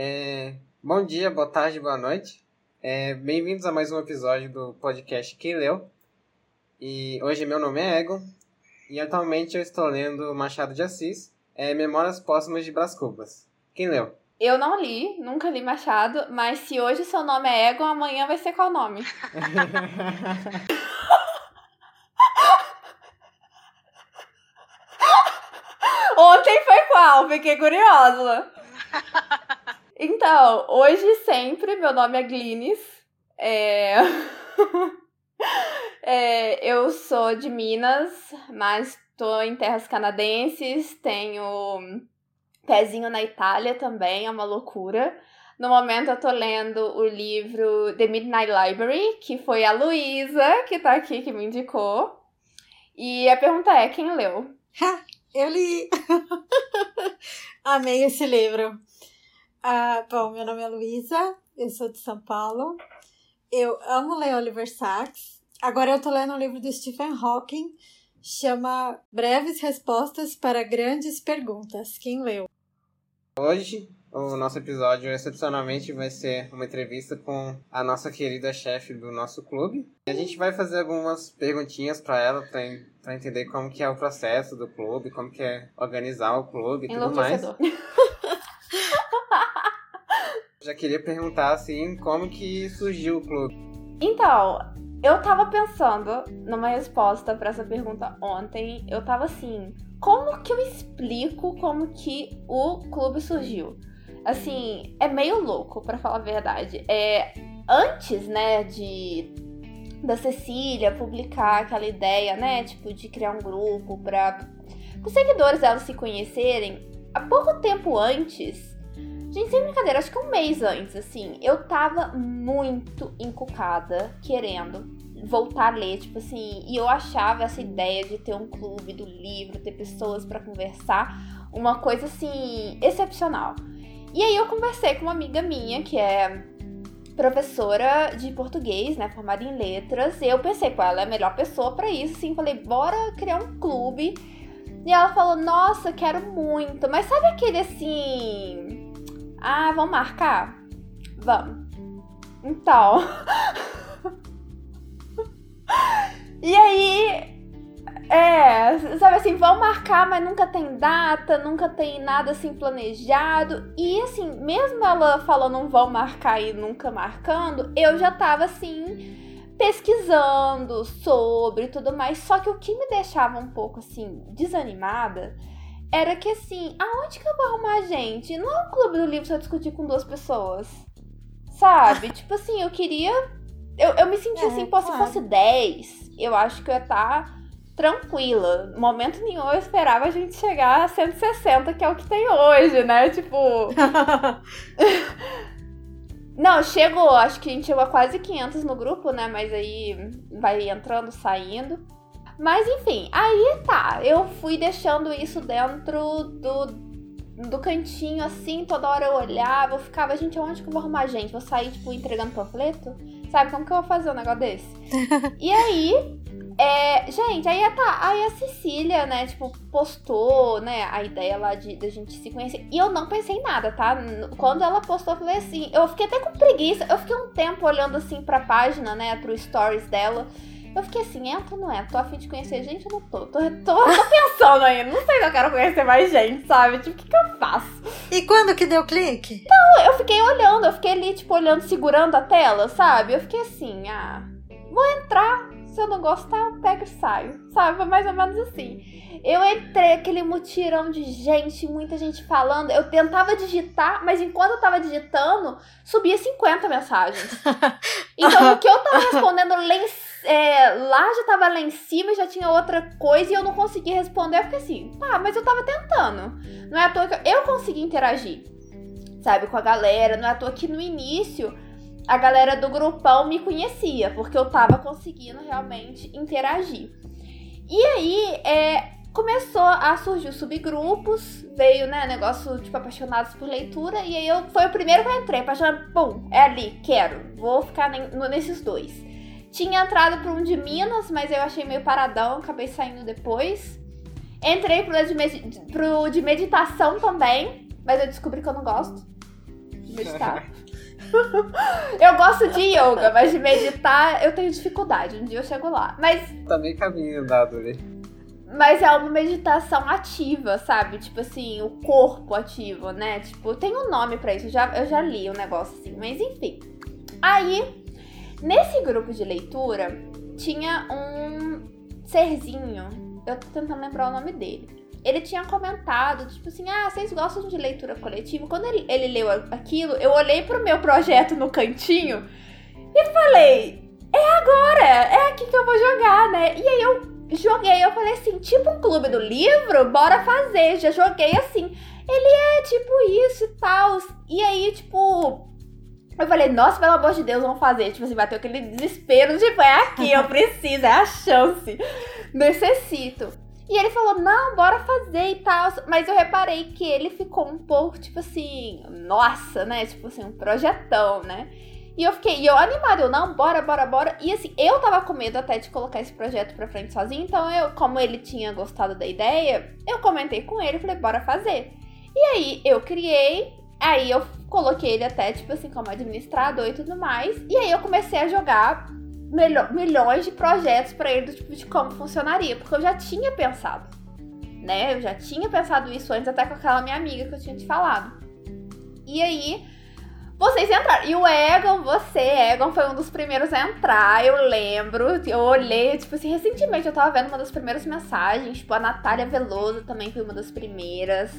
É, bom dia, boa tarde, boa noite. É, Bem-vindos a mais um episódio do podcast Quem Leu. E hoje meu nome é Egon e atualmente eu estou lendo Machado de Assis, é, Memórias Póstumas de Brás Cubas. Quem leu? Eu não li, nunca li Machado, mas se hoje seu nome é Egon, amanhã vai ser qual nome? Ontem foi qual? Fiquei curiosa. Então, hoje sempre, meu nome é Glines. É... é... eu sou de Minas, mas tô em terras canadenses, tenho pezinho na Itália também, é uma loucura. No momento eu tô lendo o livro The Midnight Library, que foi a Luísa que tá aqui que me indicou. E a pergunta é, quem leu? Eu li! Amei esse livro. Ah, bom, meu nome é Luísa, eu sou de São Paulo. Eu amo ler Oliver Sacks. Agora eu tô lendo um livro do Stephen Hawking, chama Breves Respostas para Grandes Perguntas. Quem leu? Hoje, o nosso episódio excepcionalmente vai ser uma entrevista com a nossa querida chefe do nosso clube. E a gente vai fazer algumas perguntinhas para ela para entender como que é o processo do clube, como que é organizar o clube e tudo mais. Já queria perguntar assim, como que surgiu o clube? Então, eu tava pensando numa resposta para essa pergunta ontem. Eu tava assim, como que eu explico como que o clube surgiu? Assim, é meio louco, para falar a verdade. É antes, né, de da Cecília publicar aquela ideia, né, tipo de criar um grupo para os seguidores dela se conhecerem, há pouco tempo antes, gente, sem brincadeira, acho que um mês antes, assim, eu tava muito encucada querendo voltar a ler, tipo assim, e eu achava essa ideia de ter um clube do livro, ter pessoas para conversar, uma coisa assim excepcional. E aí eu conversei com uma amiga minha que é professora de português, né, formada em letras, e eu pensei, pô, ela é a melhor pessoa para isso, assim, falei, bora criar um clube. E ela falou, nossa, quero muito, mas sabe aquele assim, ah, vamos marcar? Vamos. Então, E aí, é, sabe assim, vão marcar, mas nunca tem data, nunca tem nada assim planejado. E assim, mesmo ela falando vão marcar e nunca marcando, eu já tava assim pesquisando sobre tudo mais. Só que o que me deixava um pouco assim desanimada era que assim, aonde que eu vou arrumar gente? Não é um clube do livro só discutir com duas pessoas. Sabe? tipo assim, eu queria eu, eu me senti é, assim, pô, claro. se fosse 10, eu acho que eu ia estar tá tranquila. Momento nenhum eu esperava a gente chegar a 160, que é o que tem hoje, né? Tipo. Não, chegou, acho que a gente chegou a quase 500 no grupo, né? Mas aí vai entrando, saindo. Mas enfim, aí tá. Eu fui deixando isso dentro do, do cantinho, assim, toda hora eu olhava, eu ficava, gente, onde que eu vou arrumar gente? Vou sair, tipo, entregando panfleto? Sabe, como que eu vou fazer um negócio desse? e aí, é, gente, aí, tá, aí a Cecília, né, tipo, postou, né, a ideia lá de da gente se conhecer. E eu não pensei em nada, tá? Quando ela postou, eu falei assim, eu fiquei até com preguiça. Eu fiquei um tempo olhando assim pra página, né, pro stories dela. Eu fiquei assim, entra ou não é? Tô afim de conhecer gente ou não tô? Tô, tô, tô pensando ainda. Não sei se eu quero conhecer mais gente, sabe? Tipo, o que, que eu faço? E quando que deu clique? Não, eu fiquei olhando, eu fiquei ali, tipo, olhando, segurando a tela, sabe? Eu fiquei assim, ah, vou entrar. Se eu não gostar, eu pego e saio. Sabe? Foi mais ou menos assim. Eu entrei, aquele mutirão de gente, muita gente falando. Eu tentava digitar, mas enquanto eu tava digitando, subia 50 mensagens. Então, o que eu tava respondendo lá em é, lá já tava lá em cima, já tinha outra coisa e eu não consegui responder. Fiquei assim, tá, mas eu tava tentando. Não é à toa que eu, consegui interagir, sabe, com a galera. Não é à toa que no início a galera do grupão me conhecia, porque eu tava conseguindo realmente interagir. E aí, é, começou a surgir os subgrupos, veio, né, negócio, tipo, apaixonados por leitura, e aí eu, foi o primeiro que eu entrei, apaixonado, pum, é ali, quero, vou ficar nesses dois. Tinha entrado para um de Minas, mas eu achei meio paradão, acabei saindo depois. Entrei pro de, pro de meditação também, mas eu descobri que eu não gosto. meditar. eu gosto de yoga, mas de meditar eu tenho dificuldade. Um dia eu chego lá. Mas. Tá meio caminho dado ali. Mas é uma meditação ativa, sabe? Tipo assim, o corpo ativo, né? Tipo, tem um nome para isso. Eu já, eu já li o um negócio assim. Mas enfim. Aí, nesse grupo de leitura, tinha um serzinho. Eu tô tentando lembrar o nome dele ele tinha comentado, tipo assim, ah, vocês gostam de leitura coletiva? Quando ele, ele leu aquilo, eu olhei pro meu projeto no cantinho e falei, é agora, é aqui que eu vou jogar, né? E aí eu joguei, eu falei assim, tipo um clube do livro, bora fazer. Já joguei assim. Ele é tipo isso e tal. E aí, tipo, eu falei, nossa, pelo amor de Deus, vamos fazer. Tipo assim, bateu aquele desespero, tipo, é aqui, eu preciso, é a chance. Necessito. E ele falou, não, bora fazer e tal. Mas eu reparei que ele ficou um pouco, tipo assim, nossa, né? Tipo assim, um projetão, né? E eu fiquei, e eu animada, eu, não, bora, bora, bora. E assim, eu tava com medo até de colocar esse projeto pra frente sozinho. Então eu, como ele tinha gostado da ideia, eu comentei com ele, falei, bora fazer. E aí eu criei, aí eu coloquei ele até, tipo assim, como administrador e tudo mais. E aí eu comecei a jogar milhões de projetos para ele do tipo de como funcionaria, porque eu já tinha pensado, né? Eu já tinha pensado isso antes até com aquela minha amiga que eu tinha te falado. E aí vocês entraram. E o Egon, você, Egon, foi um dos primeiros a entrar, eu lembro. Eu olhei, tipo assim, recentemente eu tava vendo uma das primeiras mensagens. Tipo, a Natália Veloso também foi uma das primeiras.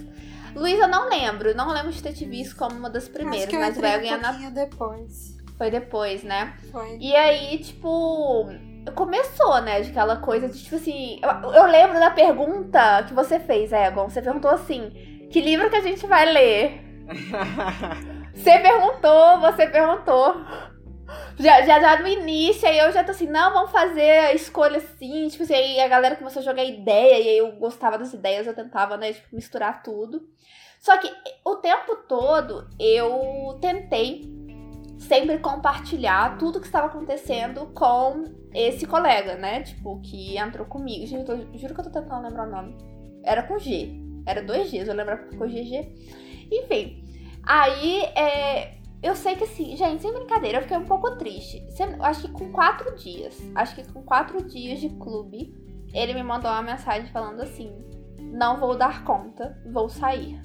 Luísa, não lembro. Não lembro de ter te visto como uma das primeiras, mas o Egon um a Natália. depois. Foi depois, né? Foi. E aí, tipo, começou, né? De aquela coisa de, tipo assim. Eu, eu, lembro da pergunta que você fez, Egon. Você perguntou assim: que livro que a gente vai ler? você perguntou, você perguntou. Já, já, já no início, aí eu já tô assim, não, vamos fazer a escolha assim. Tipo assim, aí a galera começou a jogar ideia, e aí eu gostava das ideias, eu tentava, né, tipo, misturar tudo. Só que o tempo todo eu tentei sempre compartilhar tudo que estava acontecendo com esse colega, né? Tipo, que entrou comigo. Gente, tô, juro que eu tô tentando lembrar o nome. Era com G. Era dois dias, eu lembro que ficou GG. Enfim. Aí, é, eu sei que assim, gente, sem brincadeira, eu fiquei um pouco triste. Acho que com quatro dias, acho que com quatro dias de clube, ele me mandou uma mensagem falando assim: Não vou dar conta, vou sair.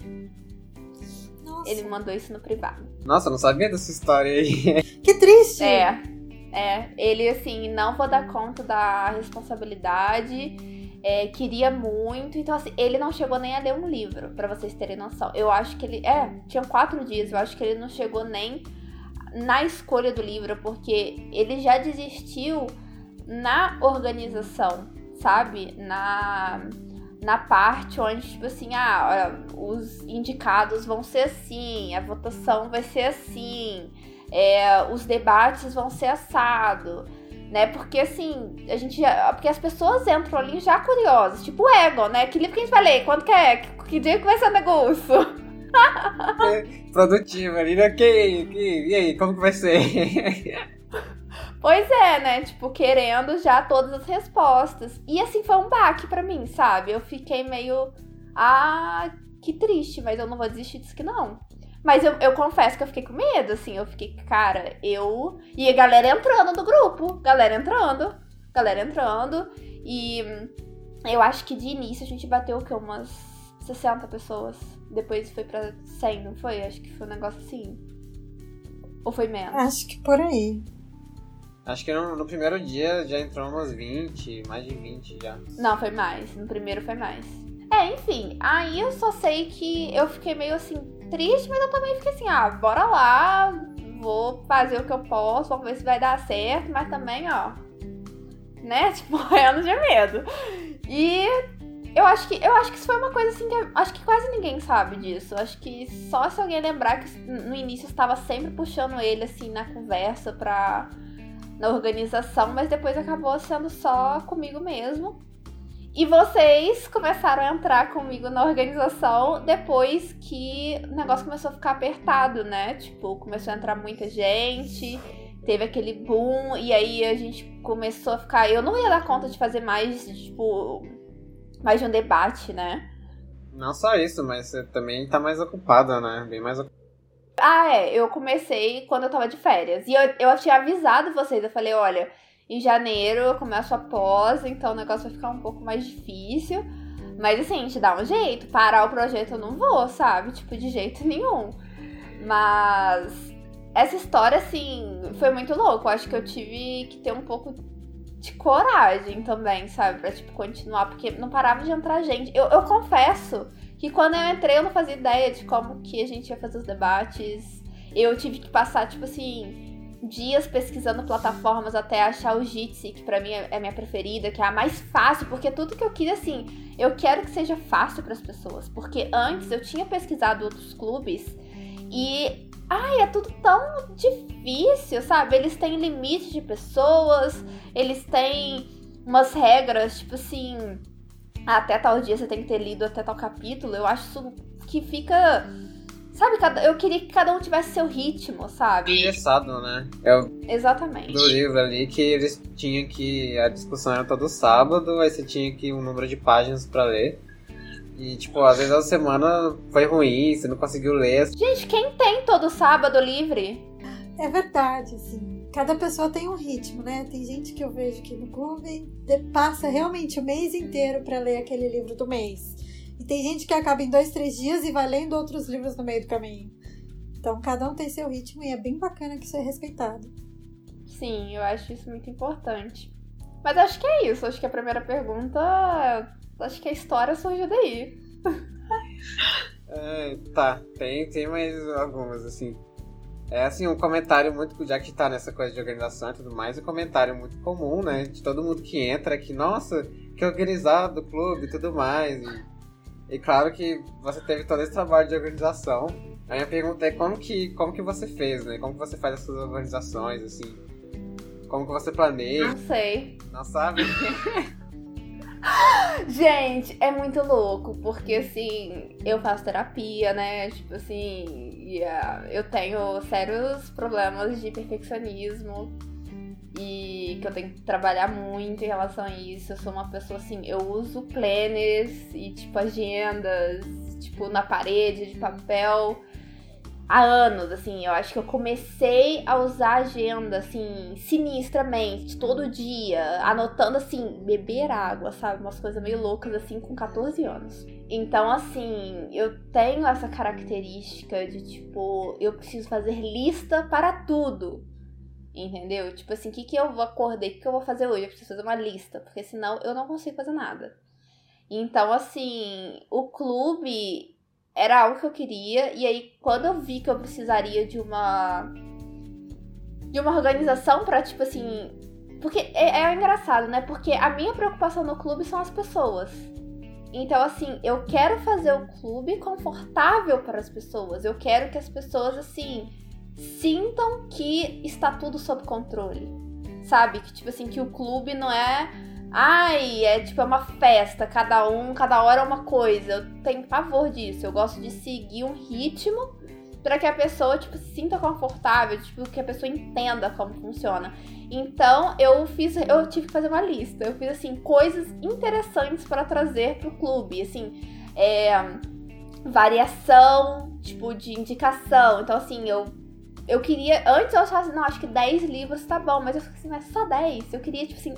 Nossa. Ele mandou isso no privado. Nossa, eu não sabia dessa história aí. Que triste! É. É, ele assim, não vou dar conta da responsabilidade. É, queria muito. Então, assim, ele não chegou nem a ler um livro, para vocês terem noção. Eu acho que ele. É, tinha quatro dias, eu acho que ele não chegou nem na escolha do livro, porque ele já desistiu na organização, sabe? Na na parte onde, tipo assim, ah, os indicados vão ser assim, a votação vai ser assim, é, os debates vão ser assado, né? Porque assim, a gente já, Porque as pessoas entram ali já curiosas, tipo o Ego, né? Que livro que a gente vai ler? Quando que é? Que, que dia que vai ser o negócio? É, produtivo ali, né? Que, que, e aí, como que vai ser? Pois é, né? Tipo, querendo já todas as respostas. E assim, foi um baque para mim, sabe? Eu fiquei meio. Ah, que triste, mas eu não vou desistir disso que não. Mas eu, eu confesso que eu fiquei com medo, assim. Eu fiquei, cara, eu. E a galera entrando no grupo. Galera entrando. Galera entrando. E eu acho que de início a gente bateu o quê? Umas 60 pessoas. Depois foi pra 100, não foi? Acho que foi um negócio assim. Ou foi menos? Acho que por aí. Acho que no, no, primeiro dia já entrou umas 20, mais de 20 já. Não, foi mais. No primeiro foi mais. É, enfim. Aí eu só sei que eu fiquei meio assim, triste, mas eu também fiquei assim, ah, bora lá, vou fazer o que eu posso, vamos ver se vai dar certo, mas também, ó. Né? Tipo, morrendo de medo. E eu acho que eu acho que isso foi uma coisa assim que acho que quase ninguém sabe disso. Acho que só se alguém lembrar que no início estava sempre puxando ele assim na conversa pra na organização, mas depois acabou sendo só comigo mesmo. E vocês começaram a entrar comigo na organização depois que o negócio começou a ficar apertado, né? Tipo, começou a entrar muita gente, teve aquele boom, e aí a gente começou a ficar. Eu não ia dar conta de fazer mais, tipo, mais de um debate, né? Não só isso, mas você também tá mais ocupada, né? Bem mais ocupada Ah, é. Eu comecei quando eu tava de férias. E eu, eu tinha avisado vocês. Eu falei, olha, em janeiro eu começo a pós, então o negócio vai ficar um pouco mais difícil. Mas assim, a gente dá um jeito. Parar o projeto eu não vou, sabe? Tipo, de jeito nenhum. Mas essa história, assim, foi muito louco. Eu acho que eu tive que ter um pouco de coragem também, sabe? Pra, tipo, continuar, porque não parava de entrar gente. Eu, eu confesso que quando eu entrei eu não fazia ideia de como que a gente ia fazer os debates. Eu tive que passar, tipo assim, dias pesquisando plataformas até achar o Jitsi, que para mim é, é minha preferida, que é a mais fácil, porque tudo que eu quis, assim, eu quero que seja fácil para as pessoas. Porque antes eu tinha pesquisado outros clubes e Ai, é tudo tão difícil, sabe? Eles têm limite de pessoas, eles têm umas regras, tipo assim, até tal dia você tem que ter lido até tal capítulo. Eu acho isso que fica. Sabe, eu queria que cada um tivesse seu ritmo, sabe? Engessado, né? É o Exatamente. do livro ali que eles tinham que. A discussão era todo sábado, aí você tinha que um número de páginas para ler. E, tipo, às vezes a semana foi ruim, você não conseguiu ler. Gente, quem tem todo sábado livre? É verdade, assim. Cada pessoa tem um ritmo, né? Tem gente que eu vejo que no clube passa realmente o mês inteiro para ler aquele livro do mês. E tem gente que acaba em dois, três dias e vai lendo outros livros no meio do caminho. Então, cada um tem seu ritmo e é bem bacana que isso é respeitado. Sim, eu acho isso muito importante. Mas acho que é isso. Acho que a primeira pergunta Acho que a história surgiu daí. é, tá, tem, tem mais algumas, assim. É assim, um comentário muito, já que tá nessa coisa de organização e tudo mais, um comentário muito comum, né? De todo mundo que entra, que, nossa, que organizado o clube e tudo mais. E, e claro que você teve todo esse trabalho de organização. A minha pergunta é como que, como que você fez, né? Como que você faz as suas organizações, assim? Como que você planeja? Não sei. Não sabe? Gente, é muito louco, porque assim, eu faço terapia, né? Tipo assim, yeah, eu tenho sérios problemas de perfeccionismo e que eu tenho que trabalhar muito em relação a isso. Eu sou uma pessoa assim, eu uso planners e tipo agendas, tipo na parede de papel há anos, assim. Eu acho que eu comecei a usar agenda, assim, sinistramente, todo dia, anotando, assim, beber água, sabe? Umas coisas meio loucas, assim, com 14 anos. Então, assim, eu tenho essa característica de, tipo, eu preciso fazer lista para tudo. Entendeu? Tipo assim, o que, que eu acordei, o que, que eu vou fazer hoje? Eu preciso fazer uma lista, porque senão eu não consigo fazer nada. Então, assim, o clube era algo que eu queria. E aí, quando eu vi que eu precisaria de uma. de uma organização pra, tipo assim. Porque é, é engraçado, né? Porque a minha preocupação no clube são as pessoas. Então, assim, eu quero fazer o clube confortável para as pessoas. Eu quero que as pessoas, assim, sintam que está tudo sob controle. Sabe? Que, tipo assim, que o clube não é Ai, é tipo é uma festa, cada um, cada hora é uma coisa. Eu tenho pavor disso. Eu gosto de seguir um ritmo para que a pessoa tipo se sinta confortável, tipo que a pessoa entenda como funciona. Então, eu fiz, eu tive que fazer uma lista. Eu fiz assim coisas interessantes para trazer pro clube, assim, é, variação, tipo de indicação. Então, assim, eu eu queria. Antes eu achava assim, não, acho que 10 livros tá bom, mas eu fiquei assim, mas só 10. Eu queria, tipo assim,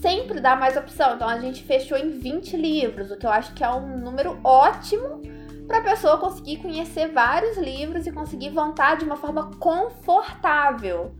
sempre dar mais opção. Então a gente fechou em 20 livros, o que eu acho que é um número ótimo para a pessoa conseguir conhecer vários livros e conseguir voltar de uma forma confortável.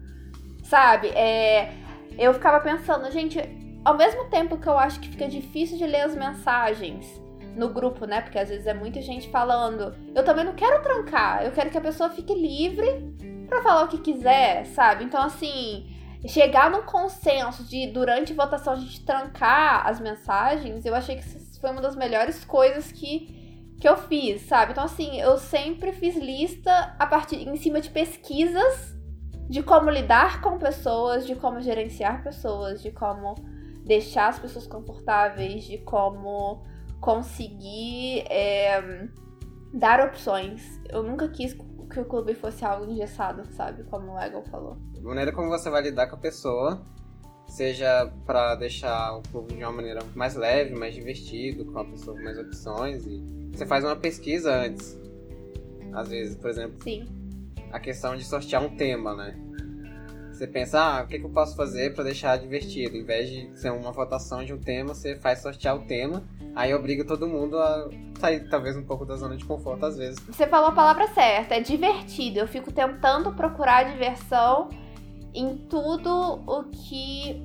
Sabe? É, eu ficava pensando, gente, ao mesmo tempo que eu acho que fica difícil de ler as mensagens no grupo, né? Porque às vezes é muita gente falando. Eu também não quero trancar, eu quero que a pessoa fique livre para falar o que quiser, sabe? Então, assim, chegar num consenso de durante votação a gente trancar as mensagens, eu achei que foi uma das melhores coisas que, que eu fiz, sabe? Então, assim, eu sempre fiz lista a partir em cima de pesquisas de como lidar com pessoas, de como gerenciar pessoas, de como deixar as pessoas confortáveis, de como conseguir é, dar opções. Eu nunca quis que o clube fosse algo engessado, sabe? Como o Eagle falou. A maneira como você vai lidar com a pessoa, seja para deixar o clube de uma maneira mais leve, mais divertido, com a pessoa com mais opções. E você faz uma pesquisa antes. Às vezes, por exemplo. Sim. a questão de sortear um tema, né? Você pensa, ah, o que, que eu posso fazer para deixar divertido? Em vez de ser uma votação de um tema, você faz sortear o tema, aí obriga todo mundo a sair talvez um pouco da zona de conforto às vezes. Você falou a palavra certa, é divertido. Eu fico tentando procurar diversão em tudo o que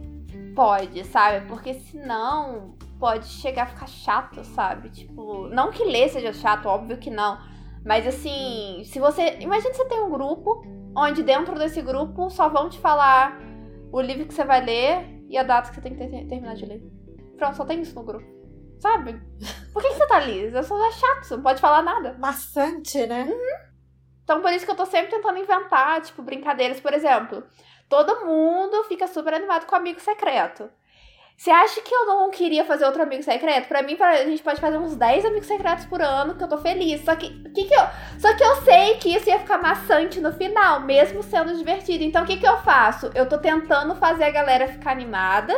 pode, sabe? Porque senão pode chegar a ficar chato, sabe? Tipo, não que ler seja chato, óbvio que não. Mas assim, se você. Imagina você tem um grupo onde dentro desse grupo só vão te falar o livro que você vai ler e a data que você tem que ter, terminar de ler. Pronto, só tem isso no grupo. Sabe? Por que, que você tá ali? Você é chato, você não pode falar nada. Maçante, né? Uhum. Então por isso que eu tô sempre tentando inventar, tipo, brincadeiras, por exemplo. Todo mundo fica super animado com o amigo secreto. Você acha que eu não queria fazer outro amigo secreto? Pra mim, a gente pode fazer uns 10 amigos secretos por ano, que eu tô feliz. Só que, que, que eu, só que eu sei que isso ia ficar maçante no final, mesmo sendo divertido. Então, o que, que eu faço? Eu tô tentando fazer a galera ficar animada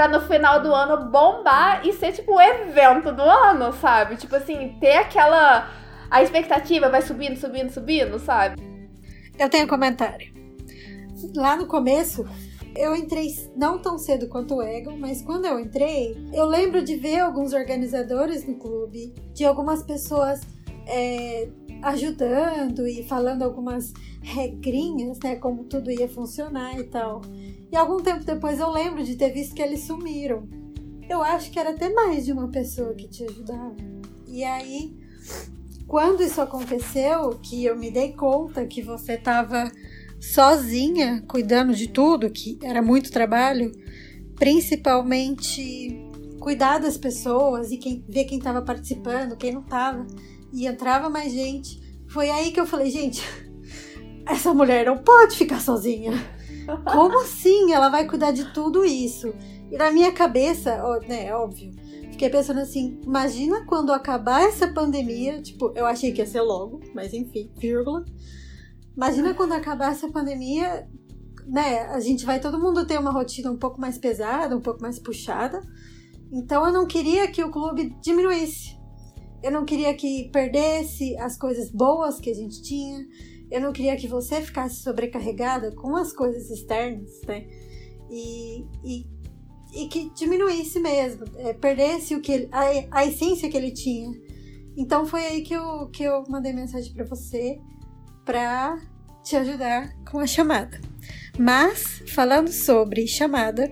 pra no final do ano bombar e ser, tipo, o evento do ano, sabe? Tipo assim, ter aquela. A expectativa vai subindo, subindo, subindo, sabe? Eu tenho um comentário. Lá no começo, eu entrei não tão cedo quanto o Egon, mas quando eu entrei, eu lembro de ver alguns organizadores no clube, de algumas pessoas é, ajudando e falando algumas regrinhas, né, como tudo ia funcionar e tal. E algum tempo depois eu lembro de ter visto que eles sumiram. Eu acho que era até mais de uma pessoa que te ajudava. E aí, quando isso aconteceu, que eu me dei conta que você estava sozinha, cuidando de tudo, que era muito trabalho, principalmente cuidar das pessoas e quem, ver quem estava participando, quem não estava, e entrava mais gente. Foi aí que eu falei, gente, essa mulher não pode ficar sozinha. Como assim ela vai cuidar de tudo isso? E na minha cabeça, ó, né, óbvio, fiquei pensando assim, imagina quando acabar essa pandemia, tipo, eu achei que ia ser logo, mas enfim, vírgula. Imagina quando acabar essa pandemia, né? A gente vai todo mundo ter uma rotina um pouco mais pesada, um pouco mais puxada. Então eu não queria que o clube diminuísse. Eu não queria que perdesse as coisas boas que a gente tinha. Eu não queria que você ficasse sobrecarregada com as coisas externas, né? E, e, e que diminuísse mesmo, é, perdesse o que ele, a, a essência que ele tinha. Então foi aí que eu, que eu mandei mensagem para você para te ajudar com a chamada. Mas, falando sobre chamada,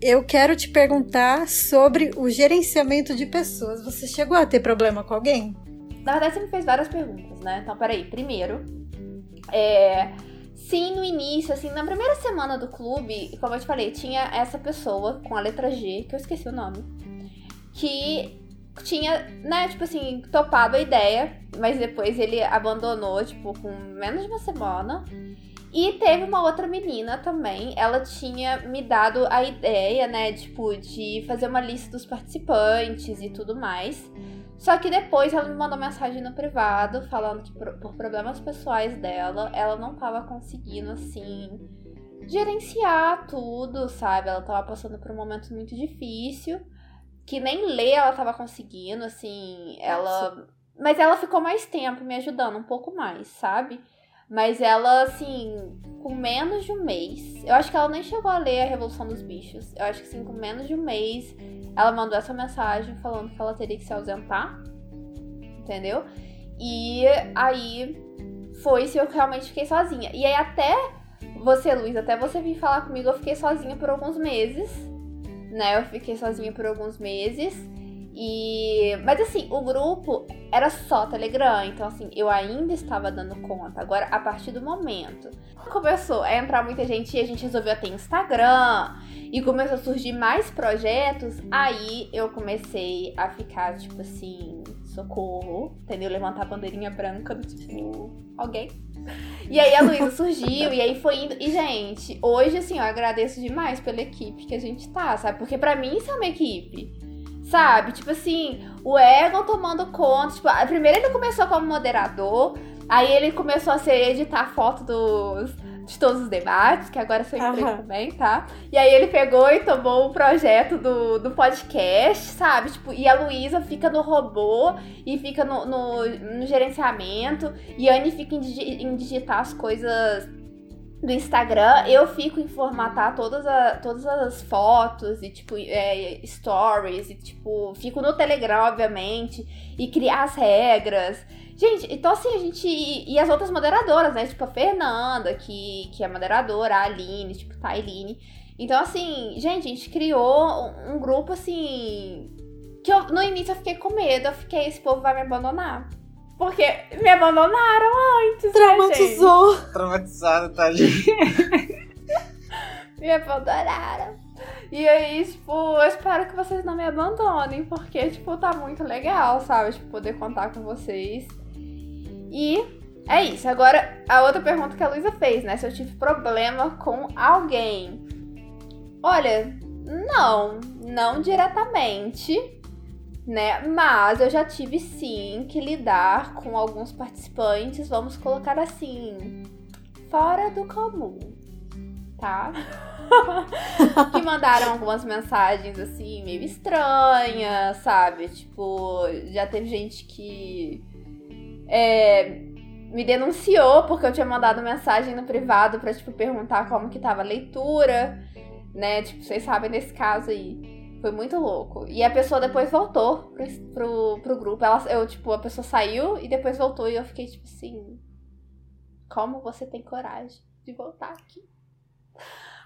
eu quero te perguntar sobre o gerenciamento de pessoas. Você chegou a ter problema com alguém? Na verdade, você me fez várias perguntas, né? Então, peraí. Primeiro, é, sim, no início, assim, na primeira semana do clube, como eu te falei, tinha essa pessoa com a letra G, que eu esqueci o nome, que tinha, né, tipo assim, topado a ideia, mas depois ele abandonou, tipo, com menos de uma semana. E teve uma outra menina também, ela tinha me dado a ideia, né, tipo, de fazer uma lista dos participantes e tudo mais. Só que depois ela me mandou mensagem no privado falando que por, problemas pessoais dela, ela não tava conseguindo, assim, gerenciar tudo, sabe? Ela tava passando por um momento muito difícil que nem ler ela tava conseguindo, assim, ela. Nossa. Mas ela ficou mais tempo me ajudando, um pouco mais, sabe? Mas ela, assim, com menos de um mês. Eu acho que ela nem chegou a ler a Revolução dos Bichos. Eu acho que, assim, com menos de um mês, ela mandou essa mensagem falando que ela teria que se ausentar. Entendeu? E aí foi se eu realmente fiquei sozinha. E aí, até você, Luiz, até você vir falar comigo, eu fiquei sozinha por alguns meses né? Eu fiquei sozinha por alguns meses. E. Mas assim, o grupo era só Telegram, então assim, eu ainda estava dando conta. Agora, a partir do momento começou a entrar muita gente e a gente resolveu ter Instagram e começou a surgir mais projetos, aí eu comecei a ficar, tipo assim, socorro, entendeu? Levantar a bandeirinha branca do tipo, alguém. E aí a Luísa surgiu, e aí foi indo. E, gente, hoje, assim, eu agradeço demais pela equipe que a gente tá, sabe? Porque para mim isso é uma equipe. Sabe? Tipo assim, o Egon tomando conta. Tipo, primeiro ele começou como moderador, aí ele começou a ser editar foto dos, de todos os debates, que agora sou emprego uhum. também, tá? E aí ele pegou e tomou o projeto do, do podcast, sabe? Tipo, e a Luísa fica no robô e fica no, no, no gerenciamento, e a Anne fica em, em digitar as coisas do Instagram, eu fico em formatar todas, a, todas as fotos e, tipo, é, stories, e, tipo, fico no Telegram, obviamente, e criar as regras. Gente, então assim, a gente. E as outras moderadoras, né? Tipo, a Fernanda, que, que é moderadora, a Aline, tipo, tá, a. Então, assim, gente, a gente criou um grupo, assim. Que eu, no início eu fiquei com medo, eu fiquei, esse povo vai me abandonar. Porque me abandonaram antes. Traumatizou. Né, Traumatizada, tá, gente? me abandonaram. E aí, tipo, eu espero que vocês não me abandonem, porque, tipo, tá muito legal, sabe? Tipo, poder contar com vocês. E é isso. Agora, a outra pergunta que a Luísa fez, né? Se eu tive problema com alguém. Olha, não, não diretamente né? Mas eu já tive sim que lidar com alguns participantes, vamos colocar assim, fora do comum, tá? que mandaram algumas mensagens assim, meio estranhas, sabe? Tipo, já teve gente que é, me denunciou porque eu tinha mandado mensagem no privado pra, tipo, perguntar como que tava a leitura, né? Tipo, vocês sabem desse caso aí. Foi muito louco. E a pessoa depois voltou pro, pro, pro grupo. Ela, eu, tipo, a pessoa saiu e depois voltou. E eu fiquei, tipo assim. Como você tem coragem de voltar aqui?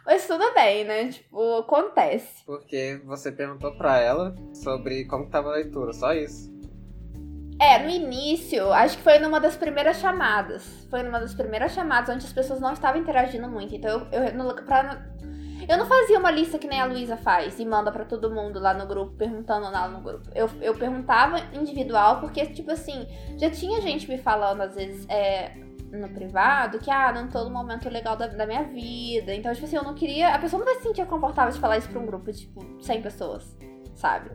Mas tudo bem, né? Tipo, acontece. Porque você perguntou pra ela sobre como tava a leitura, só isso. É, no início, acho que foi numa das primeiras chamadas. Foi numa das primeiras chamadas onde as pessoas não estavam interagindo muito. Então, eu, eu no, pra, eu não fazia uma lista que nem a Luísa faz e manda para todo mundo lá no grupo, perguntando lá no grupo. Eu, eu perguntava individual, porque, tipo assim, já tinha gente me falando, às vezes, é, no privado, que, ah, não tô no momento legal da, da minha vida. Então, tipo assim, eu não queria. A pessoa não vai se sentir confortável de falar isso pra um grupo, tipo, 100 pessoas, sabe?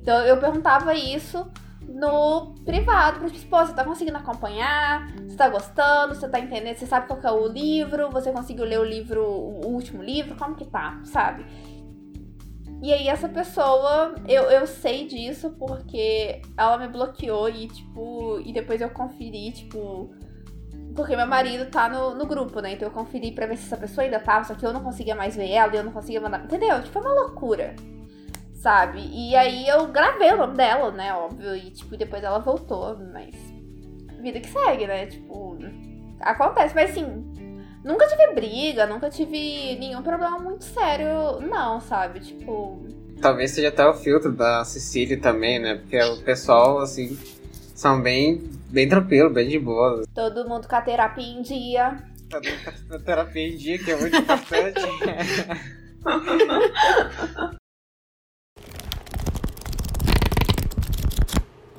Então, eu perguntava isso no privado, pra tipo, pô, você tá conseguindo acompanhar, você tá gostando, você tá entendendo, você sabe qual é o livro, você conseguiu ler o livro, o último livro, como que tá, sabe? E aí essa pessoa, eu, eu sei disso porque ela me bloqueou e, tipo, e depois eu conferi, tipo, porque meu marido tá no, no grupo, né? Então eu conferi pra ver se essa pessoa ainda tava, só que eu não conseguia mais ver ela e eu não conseguia mandar. Entendeu? Tipo, é uma loucura sabe? E aí eu gravei o nome dela, né? Óbvio. E, tipo, depois ela voltou, mas. Vida que segue, né? Tipo. Acontece, mas assim. Nunca tive briga, nunca tive nenhum problema muito sério, não, sabe? Tipo. Talvez seja até o filtro da Cecília também, né? Porque o pessoal, assim, são bem, bem tranquilo, bem de boa. Todo mundo com a terapia em dia. Todo mundo com a terapia em dia, que é muito importante.